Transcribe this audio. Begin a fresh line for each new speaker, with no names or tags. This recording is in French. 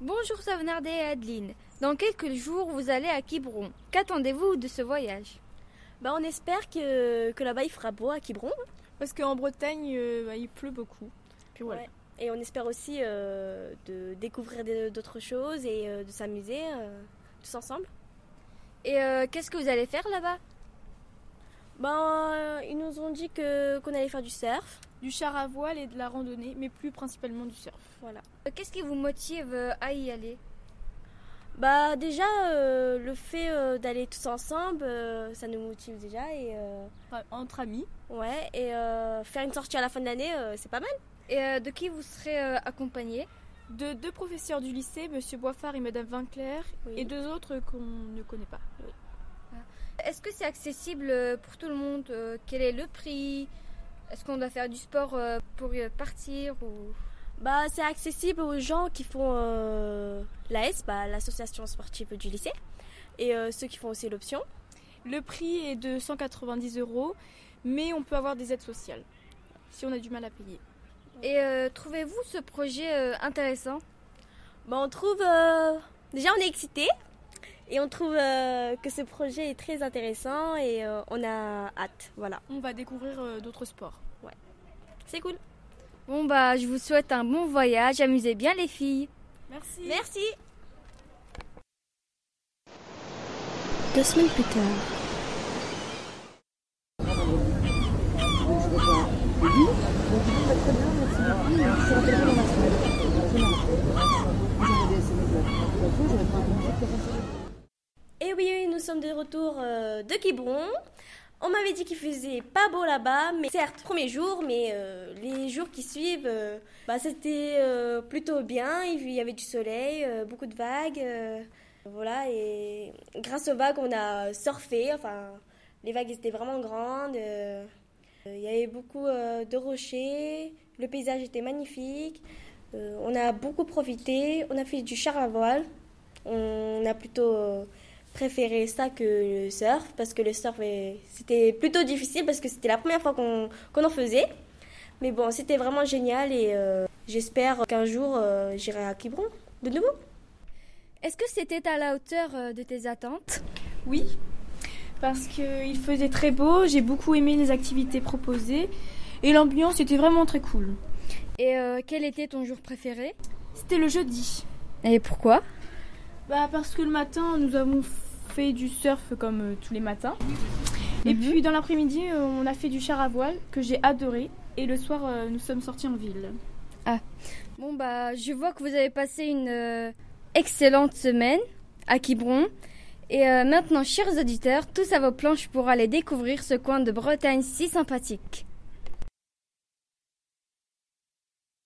Bonjour Savnardé et Adeline. Dans quelques jours, vous allez à Quiberon. Qu'attendez-vous de ce voyage?
Bah, On espère que, que là-bas il fera beau à Quiberon.
Parce qu'en Bretagne, euh, bah, il pleut beaucoup. Puis voilà.
Et on espère aussi euh, de découvrir d'autres choses et euh, de s'amuser tous ensemble.
Et qu'est-ce que vous allez faire là-bas?
Ben, Ils nous ont dit que, qu'on allait faire du surf.
Du char à voile et de la randonnée, mais plus principalement du surf.
Voilà.
Qu'est-ce qui vous motive à y aller?
Bah déjà le fait d'aller tous ensemble, ça nous motive déjà et
entre amis.
Ouais et faire une sortie à la fin de l'année, c'est pas mal.
Et de qui vous serez accompagné?
De deux professeurs du lycée, Monsieur Boifard et Madame Vinclair, et deux autres qu'on ne connaît pas.
Est-ce que c'est accessible pour tout le monde Quel est le prix? Est-ce qu'on doit faire du sport pour y partir ou...
Bah, c'est accessible aux gens qui font euh, l'AS, bah, l'association sportive du lycée, et euh, ceux qui font aussi l'option.
Le prix est de 190 euros, mais on peut avoir des aides sociales si on a du mal à payer.
Et euh, trouvez-vous ce projet intéressant?
Bah, On trouve. Déjà, on est excité et on trouve que ce projet est très intéressant et on a hâte. Voilà.
On va découvrir d'autres sports.
Ouais. C'est cool.
Bon bah je vous souhaite un bon voyage, amusez bien les filles.
Merci.
Merci. Deux semaines plus tard. Nous sommes de retour euh, de Quiberon. On m'avait dit qu'il faisait pas beau là-bas, mais certes, premier jour, mais euh, les jours qui suivent, euh, bah, c'était euh, plutôt bien. Il y avait du soleil, beaucoup de vagues. voilà, et grâce aux vagues, on a surfé. Enfin, les vagues étaient vraiment grandes. il y avait beaucoup de rochers. Le paysage était magnifique. on a beaucoup profité. On a fait du char à voile. On a plutôt préféré ça que le surf parce que le surf c'était plutôt difficile parce que c'était la première fois qu'on en faisait. Mais bon, c'était vraiment génial et euh, j'espère qu'un jour euh, j'irai à Quiberon de nouveau.
Est-ce que c'était à la hauteur euh, de tes attentes?
Oui, parce qu'il faisait très beau, j'ai beaucoup aimé les activités proposées et l'ambiance était vraiment très cool.
Et quel était ton jour préféré?
C'était le jeudi.
Et pourquoi?
Bah parce que le matin, nous avons fait du surf comme euh, tous les matins. Et mhm. puis dans l'après-midi, euh, on a fait du char à voile que j'ai adoré. Et le soir, euh, nous sommes sortis en ville.
Ah, bon bah, je vois que vous avez passé une excellente semaine à Quiberon. Et maintenant, chers auditeurs, tous à vos planches pour aller découvrir ce coin de Bretagne si sympathique.